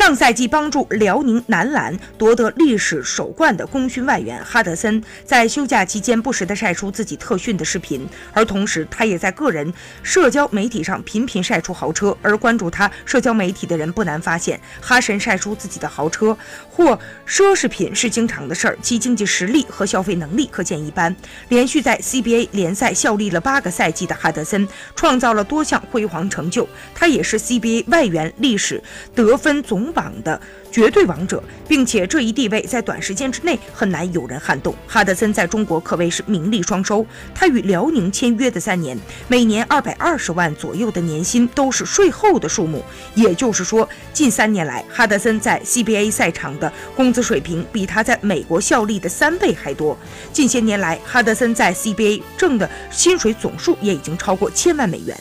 上赛季帮助辽宁男篮夺得历史首冠的功勋外援哈德森，在休假期间不时地晒出自己特训的视频，而同时他也在个人社交媒体上频频晒出豪车。而关注他社交媒体的人不难发现，哈神晒出自己的豪车或奢侈品是经常的事儿，其经济实力和消费能力可见一斑。连续在 CBA 联赛效力了八个赛季的哈德森，创造了多项辉煌成就，他也是 CBA 外援历史得分总。榜的绝对王者，并且这一地位在短时间之内很难有人撼动。哈德森在中国可谓是名利双收，他与辽宁签约的三年，每年二百二十万左右的年薪都是税后的数目。也就是说，近三年来，哈德森在 CBA 赛场的工资水平比他在美国效力的三倍还多。近些年来，哈德森在 CBA 挣的薪水总数也已经超过千万美元。